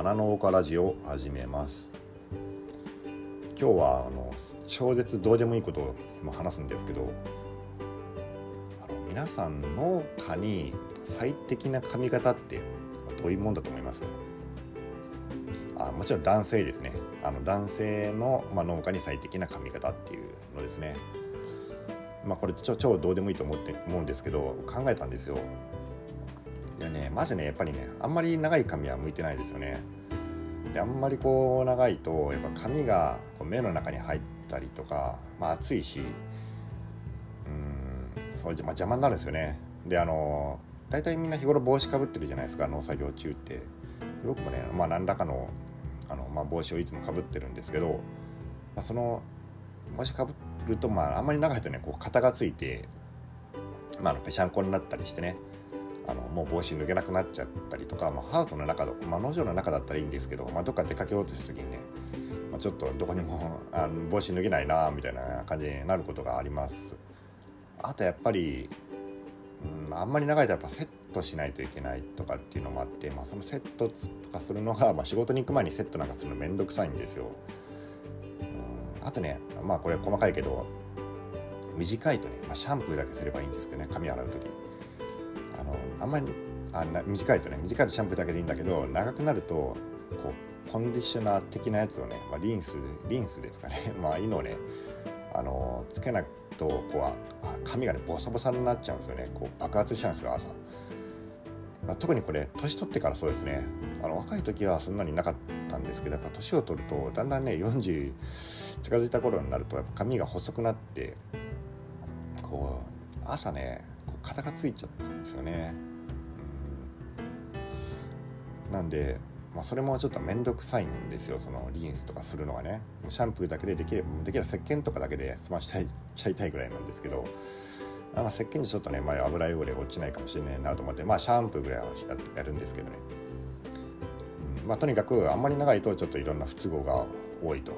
花の丘ラジオを始めます。今日はあの超絶どうでもいいことを話すんですけどあの皆さん農家に最適な髪型ってどういうもんだと思います？あもちろん男性ですね。あの男性の、まあ、農家に最適な髪型っていうのですね。まあこれ超超どうでもいいと思って思うんですけど考えたんですよ。いやねまずねやっぱりねあんまり長い髪は向いてないですよね。であんまりこう長いとやっぱ髪がこう目の中に入ったりとか、まあ、暑いしうんそう、まあ、邪魔になるんですよね。であの大体みんな日頃帽子かぶってるじゃないですか農作業中って。僕もね、まあ、何らかのあの、まあ、帽子をいつもかぶってるんですけど、まあ、その帽子かぶると、まあ、あんまり長いとねこう型がついて、まあ、ぺしゃんこになったりしてね。あのもう帽子脱げなくなっちゃったりとか、まあ、ハウスの中、まあ、農場の中だったらいいんですけど、まあ、どっか出かけようとした時にね、まあ、ちょっとどこにも あの帽子脱げないなみたいな感じになることがあります。あとやっぱり、うん、あんまり長いとやっぱセットしないといけないとかっていうのもあって、まあ、そのセットとかするのが、まあ、仕事に行く前にセットなんかするの面倒くさいんですよ。うん、あとねまあこれ細かいけど短いとね、まあ、シャンプーだけすればいいんですけどね髪洗う時のあんまりあ短いとね短いとシャンプーだけでいいんだけど長くなるとこうコンディショナー的なやつをね、まあ、リンスリンスですかね。まあいいのをねあのつけないとこうあ髪がねボサボサになっちゃうんですよね。こう爆発しちゃうんですよ朝、まあ、特にこれ年取ってからそうですね。あの若い時はそんなになかったんですけどやっぱ年を取るとだんだんね40近づいた頃になるとやっぱ髪が細くなってこう朝ね肩がついちゃったんですよね、うん、なんで、まあ、それもちょっと面倒くさいんですよ。そのリンスとかするのがね。シャンプーだけでできればできれば石鹸とかだけで済ましちゃいちゃいたいぐらいなんですけど。あまあ、石汚でちょっとね、まあ、油汚れ落ちないかもしれないなと思って。まあシャンプーぐらいはやるんですけどね、うん、まあとにかくあんまり長いとちょっといろんな不都合が多いと、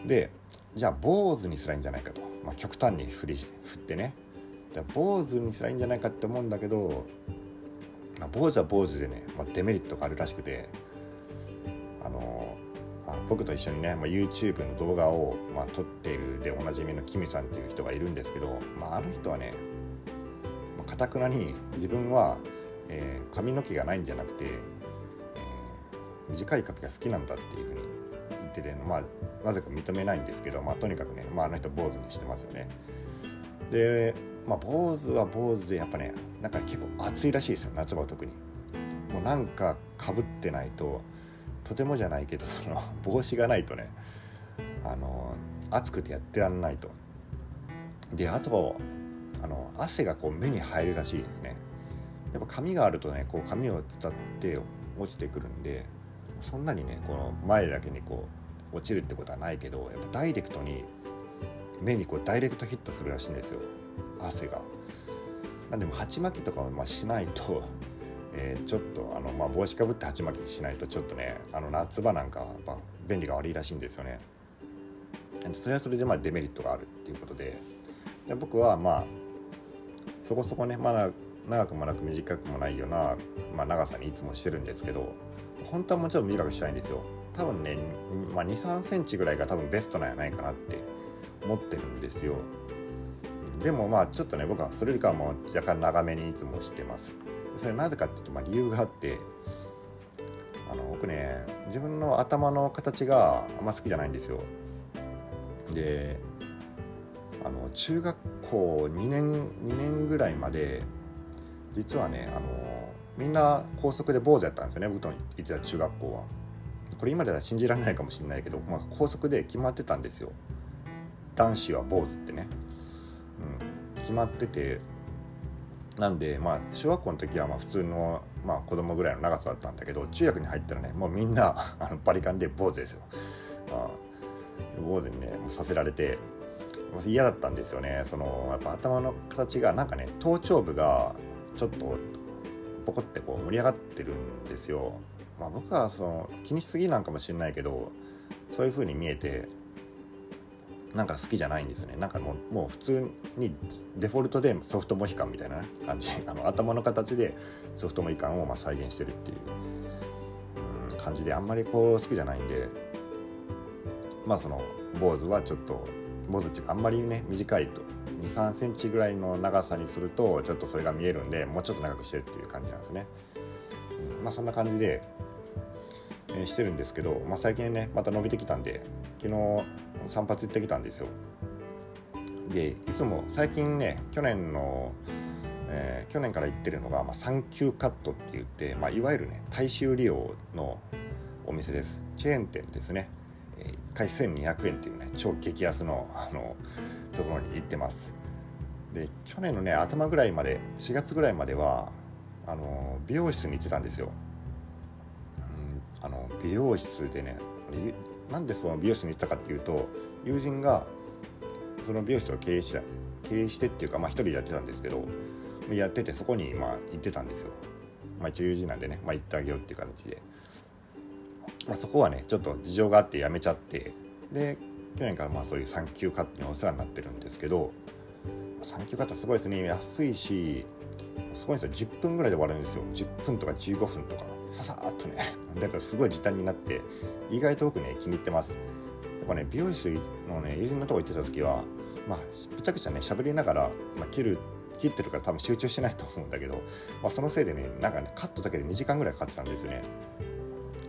うん、でじゃあ坊主にすらいいんじゃないかと、まあ、極端に振り振ってね。坊主にすらいいんじゃないかって思うんだけど、まあ、坊主は坊主でね、まあ、デメリットがあるらしくてあのあ僕と一緒にね、まあ、YouTube の動画を、まあ、撮っているでおなじみのキミさんっていう人がいるんですけど、まあ、あの人はねかたくなに自分は、えー、髪の毛がないんじゃなくて、えー、短い髪が好きなんだっていうふうに言ってて、まあ、なぜか認めないんですけど、まあ、とにかくね、まあ、あの人坊主にしてますよね。で、まあ、坊主は坊主でやっぱねなんか結構暑いらしいですよ夏場は特に。もうなんかかぶってないととてもじゃないけどその帽子がないとねあの暑くてやってらんないと。であとあの汗がこう目に入るらしいですね。やっぱ髪があるとねこう髪を伝って落ちてくるんでそんなにねこの前だけにこう落ちるってことはないけどやっぱダイレクトに目にこうダイレクトヒットするらしいんですよ。汗が。なんでも鉢巻きとかはましないと えー、ちょっとあの、まあ、帽子かぶって鉢巻きしないとちょっとねあの夏場なんかやっぱ便利が悪いらしいんですよね。それはそれでまあデメリットがあるっていうことでで僕はまあそこそこねまだ長くもなく短くもないような、まあ、長さにいつもしてるんですけど本当はもちろん短くしたいんですよ多分ね、まあ、2 3センチぐらいが多分ベストなんじゃないかなって思ってるんですよでもまあちょっとね僕はそれよりかはもう若干長めにいつもしてます。それなぜかっていうと、まあ、理由があってあの僕ね自分の頭の形があんま好きじゃないんですよ。であの中学校2年2年ぐらいまで実はねあのみんな高速で坊主やったんですよね。僕の行ってた中学校は。これ今では信じられないかもしれないけど、まあ、高速で決まってたんですよ。男子は坊主ってね、決まっててなんでまあ小学校の時はまあ普通のまあ子供ぐらいの長さだったんだけど中学に入ったらねもうみんな あのバリカンで坊主ですよ。あ坊主にねさせられて嫌だったんですよねそのやっぱ頭の形がなんかね頭頂部がちょっとポコってこう盛り上がってるんですよ。まあ、僕はその気にしすぎなんかもしれないけどそういう風に見えてなんか好きじゃないんですね。なんかもうもう普通にデフォルトでソフトモヒカンみたいな感じ。あの頭の形でソフトモヒカンをま再現してるっていう、う、感じであんまりこう好きじゃないんでまあその坊主はちょっと坊主っていうかあんまりね短いと2 3センチぐらいの長さにするとちょっとそれが見えるんでもうちょっと長くしてるっていう感じなんですね、うん、まあそんな感じで、え、してるんですけど、まあ、最近ねまた伸びてきたんで昨日散髪行ってきたんですよ。でいつも最近ね去年の、えー、去年から行ってるのが、まあ、サンキューカットって言って、まあ、いわゆるね大衆利用のお店です。チェーン店ですね、えー、1回1200円っていうね超激安のあのところに行ってます。で去年のね頭ぐらいまで4月ぐらいまではあの美容室に行ってたんですよ、あの美容室でねなんでその美容室に行ったかっていうと友人がその美容室を経営した経営してっていうかまあ一人でやってたんですけどやっててそこにまあ行ってたんですよ。まあ一応友人なんでね、まあ、行ってあげようっていう形で、まあ、そこはねちょっと事情があって辞めちゃってで去年からまあそういう産休カットにお世話になってるんですけど産休カットすごいですね。安いしすごいですよ。10分ぐらいで終わるんですよ。10分とか15分とか。ささっとね。だからすごい時短になって意外と僕ね気に入ってます。やっぱね美容室のね友人のとこ行ってた時はまあめちゃくちゃね喋りながら、まあ、切る切ってるから多分集中してないと思うんだけど、まあ、そのせいでねなんかねカットだけで2時間ぐらいかかってたんですよね。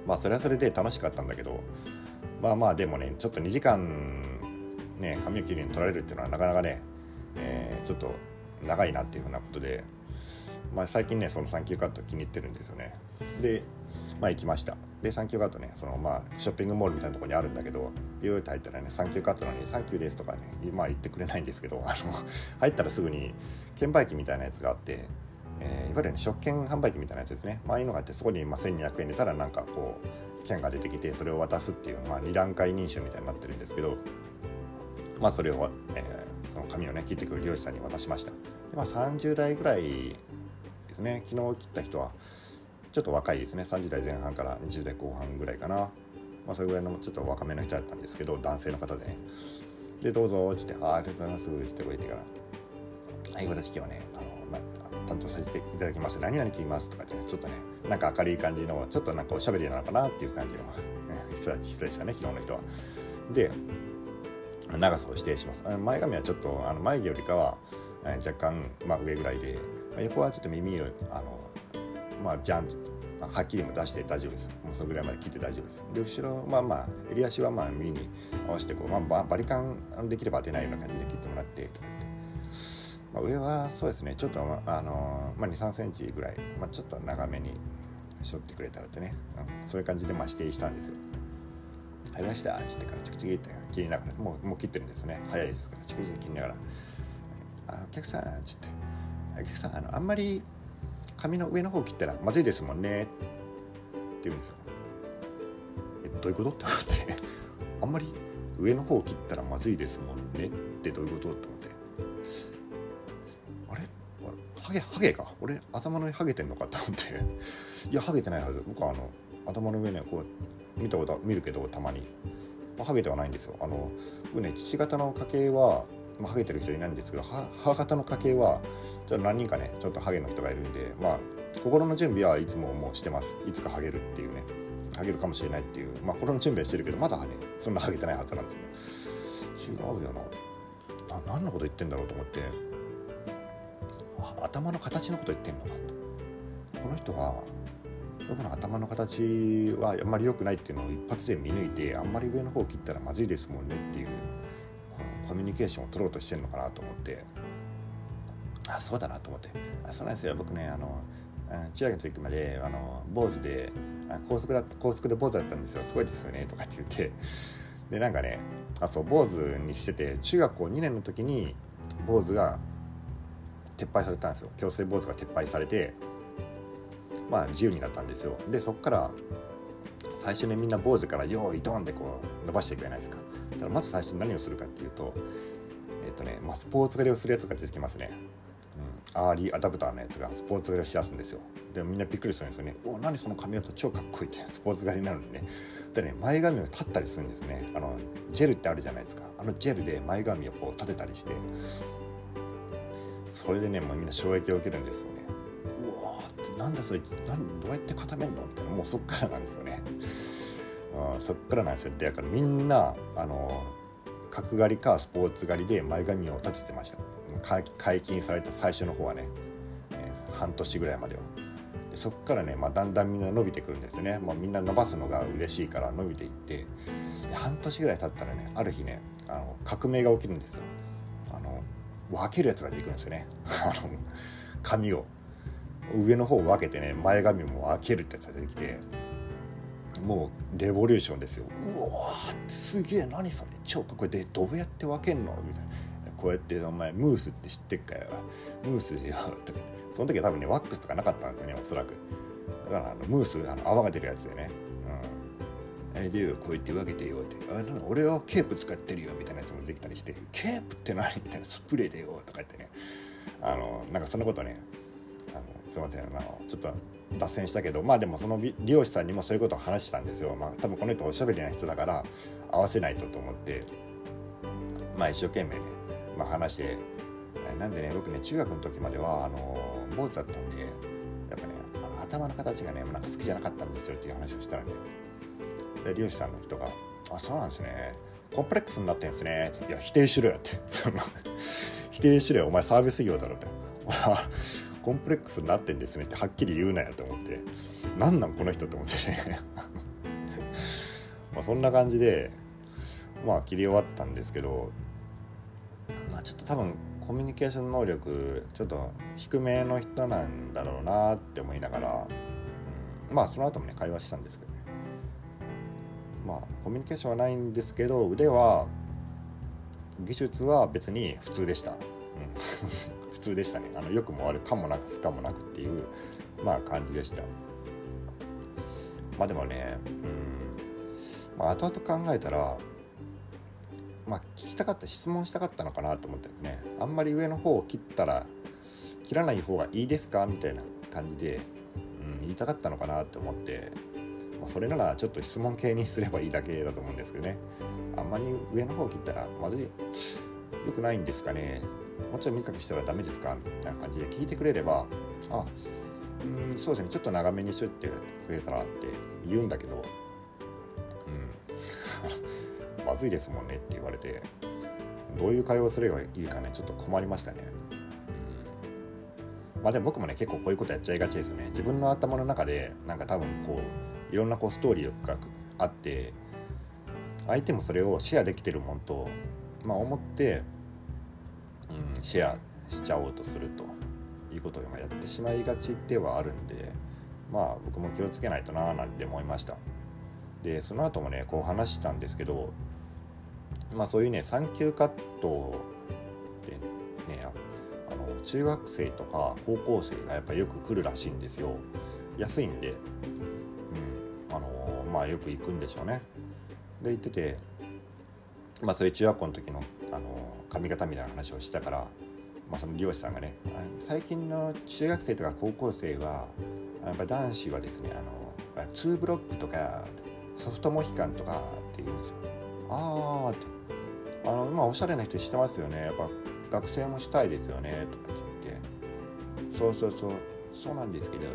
まあそれはそれで楽しかったんだけどまあまあでもねちょっと2時間ね髪を切りに取られるっていうのはなかなかね、ちょっと長いなっていうふうなことで、まあ、最近ねそのサンキューカット気に入ってるんですよね。でまあ行きました。でサンキューカットねそのまあショッピングモールみたいなところにあるんだけどビューって入ったらねサンキューカットなのにサンキューですとかねまあ言ってくれないんですけど あの入ったらすぐに券売機みたいなやつがあってえー、いわゆる、ね、食券販売機みたいなやつですね、まああいうのがあってそこにまあ1200円入れたらなんかこう券が出てきてそれを渡すっていう、まあ、2段階認証みたいになってるんですけどまあそれを、えー、その紙をね切ってくる漁師さんに渡しました。で、まあ、30代ぐらいですね。昨日切った人はちょっと若いですね。30代前半から20代後半ぐらいかな、まあ、それぐらいのちょっと若めの人だったんですけど男性の方でね。でどうぞっつって「あありがとうございます」ってこう言ってから「はい私今日はねあの、まあ、担当させていただきます。何々聞きます」とかってねちょっとねなんか明るい感じのちょっとなんかおしゃべりなのかなっていう感じの人でしたね昨日の人は。で長さを指定します前髪はちょっとあの眉毛よりかは若干、まあ、上ぐらいで、まあ、横はちょっと耳をあのまあ、ジャンはっきりも出して大丈夫です。もうそれぐらいまで切って大丈夫です。で、後ろはまあ、襟足はまあ耳に合わせてこう、まあ、バリカンできれば当てないような感じで切ってもらってとかって。まあ、上はそうですね、ちょっと、あのまあ、2、3センチぐらい、まあ、ちょっと長めにしょってくれたらってね、うん、そういう感じでまあ指定したんですよ。入りました。っつってからチクチクって切りながら、もうもう切ってるんですね。早いですから、チクチク切りながら。あお客さんっつって、お客さん、あのあんまり髪の上の方切ったらまずいですもんね。って言うんですよ。えどういうこと？って思って。あんまり上の方切ったらまずいですもんね。ってどういうこと？って思って。あれ？ハゲハゲか？俺頭の上ハゲてんのか？って思って。いやハゲてないはず。僕はあの頭の上ねこう見たこと見るけどたまに、まあ、ハゲてはないんですよ。あの僕ね父方の家系はまあ、ハゲてる人いないんですけど母方の家系はちょっと何人かねちょっとハゲの人がいるんでまあ心の準備はいつももうしてます。いつかハゲるっていうね。ハゲるかもしれないっていう。まあ心の準備はしてるけどまだねそんなハゲてないはずなんですよ。違うよな。な何のこと言ってんだろうと思って。頭の形のこと言ってんのかとこの人は僕の頭の形はあんまり良くないっていうのを一発で見抜いてあんまり上の方を切ったらまずいですもんねっていうコミュニケーションを取ろうとしてるのかなと思って。あそうだなと思って。あそうなんですよ。僕ねあの中学の時まであの坊主で高速だ高速で坊主だったんですよ。すごいですよねとかって言って。でなんかねあそう坊主にしてて中学校2年の時に坊主が撤廃されたんですよ。強制坊主が撤廃されてまあ自由になったんですよ。でそっから最初にみんな坊主から用意ドンってこう伸ばしていくじゃないですか。だからまず最初に何をするかっていうとえっ、ー、とね、まあ、スポーツ狩りをするやつが出てきますね、うん、アーリーアダプターのやつがスポーツ狩りをしやすんですよ。でもみんなびっくりするんですよね「お何その髪型超かっこいい」って。スポーツ狩りになるんでね。でね前髪を立ったりするんですね。あのジェルってあるじゃないですか。あのジェルで前髪をこう立てたりして。それでねもうみんな衝撃を受けるんですよね。なんだそれなんどうやって固めるの？みたいな。もうそっからなんですよね。うんそっからなんですよ。だからみんなあの角刈りかスポーツ狩りで前髪を立ててました。解禁された最初の方はね、えー、半年ぐらいまでは。でそっからね、まあ、だんだんみんな伸びてくるんですよね。もうみんな伸ばすのが嬉しいから伸びていって。半年ぐらい経ったらねある日ねあの革命が起きるんですよ。あの分けるやつが出てくるんですよね。あの髪を。上の方を分けてね前髪も分けるってやつが出てきてもうレボリューションですよ。うわすげえ何それ超かっこいい。でどうやって分けんの？みたいな。こうやって「お前ムースって知ってっかよ。ムースよ」とかその時は多分ねワックスとかなかったんですよねおそらく。だからあのムースあの泡が出るやつでね「うん、えでよこうやって分けてよ」って「あ俺はケープ使ってるよ」みたいなやつもできたりして「ケープって何?」みたいな「スプレーでよ」とか言ってね。あのなんかそんなことねあのすいません。あのちょっと脱線したけどまあでもその利用者さんにもそういうことを話したんですよ。まあ多分この人おしゃべりな人だから合わせないとと思ってまあ一生懸命ね、まあ、話してなんでね僕ね中学の時まではあの坊主だったんでやっぱねあの頭の形がねなんか好きじゃなかったんですよっていう話をしたらねで利用者さんの人が「あそうなんですね。コンプレックスになってんですね」いや 否定しろよ」って。否定しろよお前サービス業だろって。コンプレックスになってんですねってはっきり言うなよと思って。何なんこの人って思ってね まあそんな感じでまあ切り終わったんですけどまあちょっと多分コミュニケーション能力ちょっと低めの人なんだろうなって思いながら、うん、まあその後もね会話したんですけどね。まあコミュニケーションはないんですけど腕は技術は別に普通でした、うん、普通でしたね。あの良くも悪かもなく不可もなくっていうまあ感じでした。まあでもねうんまあ後々考えたらまあ聞きたかった質問したかったのかなと思ったよね。あんまり上の方を切ったら切らない方がいいですか？みたいな感じで、うん、言いたかったのかなって思って、ま、それならちょっと質問系にすればいいだけだと思うんですけどね。あんまり上の方を切ったらまずい。良くないんですかね。もうちょい短くしたらダメですか？みたいな感じで聞いてくれればあうんそうですね。ちょっと長めにしといてくれたらって言うんだけどうん。まずいですもんねって言われてどういう会話をすればいいかね？ちょっと困りましたね、うん、まあでも僕もね結構こういうことやっちゃいがちですよね。自分の頭の中でなんか多分こういろんなこうストーリーがあって相手もそれをシェアできてるもんとまあ思ってうん、シェアしちゃおうとするということをやってしまいがちではあるんでまあ僕も気をつけないとななんて思いました。でその後もねこう話したんですけどまあそういうね産休カットでねあの中学生とか高校生がやっぱよく来るらしいんですよ。安いんで、うん、あのまあよく行くんでしょうね。で行っててまあそういう中学校の時のあの髪型みたいな話をしたから、まあ、その漁師さんがね最近の中学生とか高校生はやっぱ男子はですねあの2ブロックとかソフトモヒカンとかって言うんですよ。ああって。あのまあおしゃれな人知ってますよね。やっぱ学生もしたいですよね。とかって言って。そうそうそう。そうなんですけど。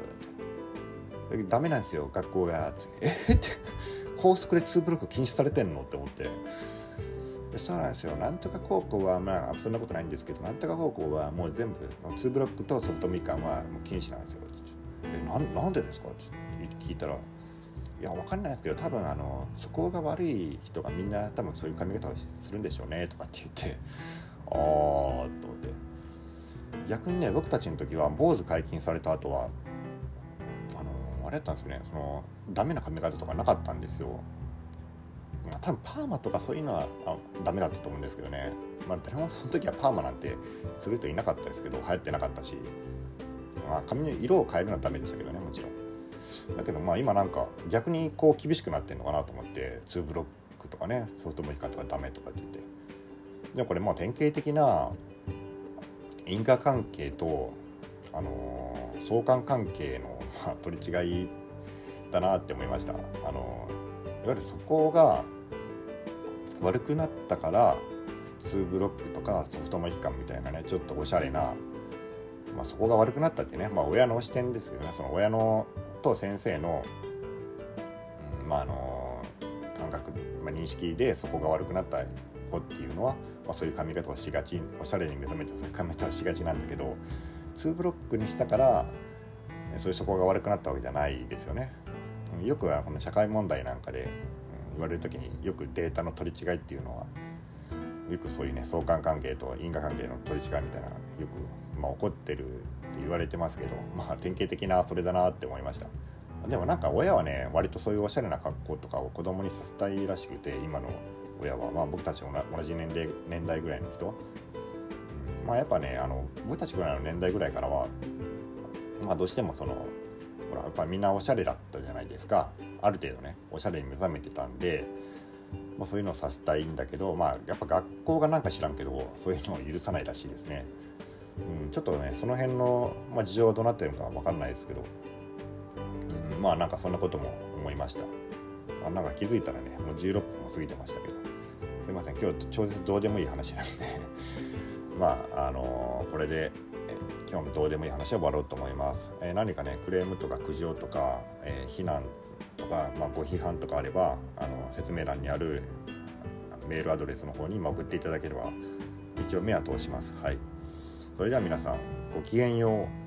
ダメなんですよ。学校が。ってえ？って。高速で2ブロック禁止されてんの？って思って。そうなんですよ。なんとか高校はまあそんなことないんですけどなんとか高校はもう全部2ブロックとソフトみかんはもう禁止なんですよ。えなんなんでですか？って聞いたらいやわかんないですけど多分あのそこが悪い人がみんな多分そういう髪型をするんでしょうねとかって言ってああと思って。逆にね僕たちの時は坊主解禁された後はあのあれやったんですよね。そのダメな髪型とかなかったんですよ、多分パーマとかそういうのはあダメだったと思うんですけどね、まあ、誰もその時はパーマなんてする人いなかったですけど流行ってなかったし、まあ、髪の色を変えるのはダメでしたけどねもちろん。だけどまあ今なんか逆にこう厳しくなってんのかなと思って2ブロックとかねソフトモヒカンとかダメとかって言って。でもこれまあ典型的な因果関係とあのー、相関関係の、ま、取り違いだなって思いました。あのいわゆるそこが悪くなったから2ブロックとかソフトモヒカンみたいなねちょっとおしゃれな、まあ、そこが悪くなったってね、まあ、親の視点ですけどねその親のと先生の、まああの感覚、まあ、認識でそこが悪くなった子っていうのは、まあ、そういう髪型をしがちおしゃれに目覚めてそういう髪型をしがちなんだけど2ブロックにしたからそういうそこが悪くなったわけじゃないですよね。よくこの社会問題なんかで言われる時によくデータの取り違いっていうのはよくそういうね相関関係と因果関係の取り違いみたいなよく、まあ、起こってるって言われてますけどまあ典型的なそれだなって思いました。でもなんか親はね割とそういうおしゃれな格好とかを子供にさせたいらしくて今の親は、まあ、僕たち同じ年齢年代ぐらいの人、うん、まあやっぱねあの僕たちぐらいの年代ぐらいからはまあどうしてもそのほらやっぱみんなおしゃれだったじゃないですか。ある程度ねおしゃれに目覚めてたんで、まあ、そういうのをさせたいんだけどまあやっぱ学校がなんか知らんけどそういうのを許さないらしいですね、うん、ちょっとねその辺の、まあ、事情はどうなってるのか分かんないですけど、うん、まあなんかそんなことも思いました。あなんか気づいたらねもう16分も過ぎてましたけど。すいません今日超絶どうでもいい話なんで。まああのー、これで今日のどうでもいい話は終わろうと思います。えー、何かねクレームとか苦情とか、えー、非難とか、まあ、ご批判とかあればあの説明欄にあるメールアドレスの方に送っていただければ一応目は通します。はい、それでは皆さんごきげんよう。